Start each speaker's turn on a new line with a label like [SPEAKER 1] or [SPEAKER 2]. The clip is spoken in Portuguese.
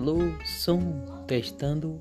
[SPEAKER 1] Alô, som, testando.